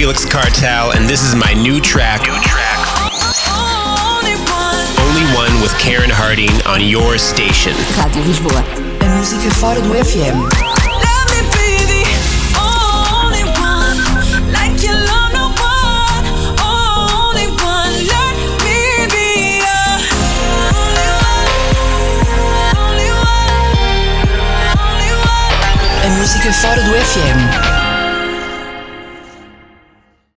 Felix Cartal, and this is my new track. New track. Only one with Karen Harding on your station. Rádio Lisboa. A música fora do FM. A música fora do FM.